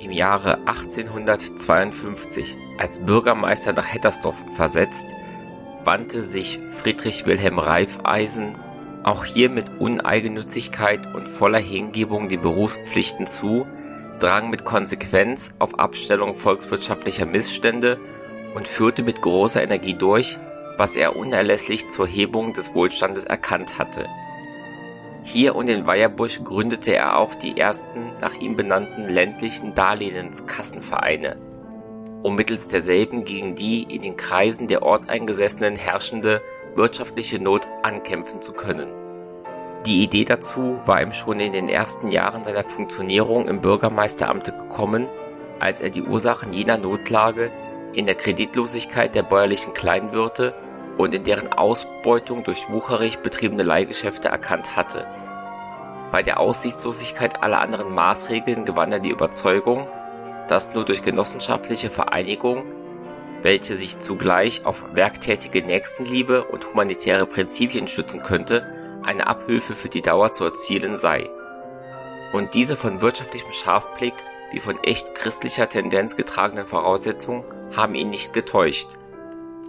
Im Jahre 1852 als Bürgermeister nach Hettersdorf versetzt, wandte sich Friedrich Wilhelm Reifeisen auch hier mit Uneigennützigkeit und voller Hingebung den Berufspflichten zu, drang mit Konsequenz auf Abstellung volkswirtschaftlicher Missstände und führte mit großer Energie durch, was er unerlässlich zur Hebung des Wohlstandes erkannt hatte. Hier und in Weierbusch gründete er auch die ersten nach ihm benannten ländlichen Darlehenskassenvereine, um mittels derselben gegen die in den Kreisen der Ortseingesessenen herrschende wirtschaftliche Not ankämpfen zu können. Die Idee dazu war ihm schon in den ersten Jahren seiner Funktionierung im Bürgermeisteramte gekommen, als er die Ursachen jener Notlage in der Kreditlosigkeit der bäuerlichen Kleinwirte und in deren Ausbeutung durch wucherig betriebene Leihgeschäfte erkannt hatte. Bei der Aussichtslosigkeit aller anderen Maßregeln gewann er die Überzeugung, dass nur durch genossenschaftliche Vereinigung, welche sich zugleich auf werktätige Nächstenliebe und humanitäre Prinzipien stützen könnte, eine Abhilfe für die Dauer zu erzielen sei. Und diese von wirtschaftlichem Scharfblick wie von echt christlicher Tendenz getragenen Voraussetzungen haben ihn nicht getäuscht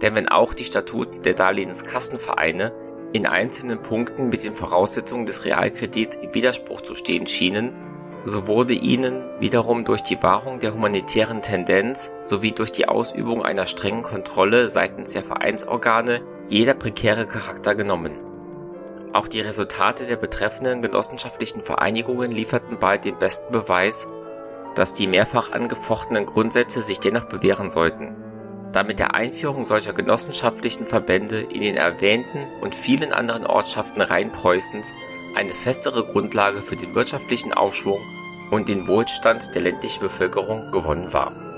denn wenn auch die Statuten der Darlehenskassenvereine in einzelnen Punkten mit den Voraussetzungen des Realkredits im Widerspruch zu stehen schienen, so wurde ihnen wiederum durch die Wahrung der humanitären Tendenz sowie durch die Ausübung einer strengen Kontrolle seitens der Vereinsorgane jeder prekäre Charakter genommen. Auch die Resultate der betreffenden genossenschaftlichen Vereinigungen lieferten bald den besten Beweis, dass die mehrfach angefochtenen Grundsätze sich dennoch bewähren sollten da mit der Einführung solcher genossenschaftlichen Verbände in den erwähnten und vielen anderen Ortschaften Rheinpreußens eine festere Grundlage für den wirtschaftlichen Aufschwung und den Wohlstand der ländlichen Bevölkerung gewonnen war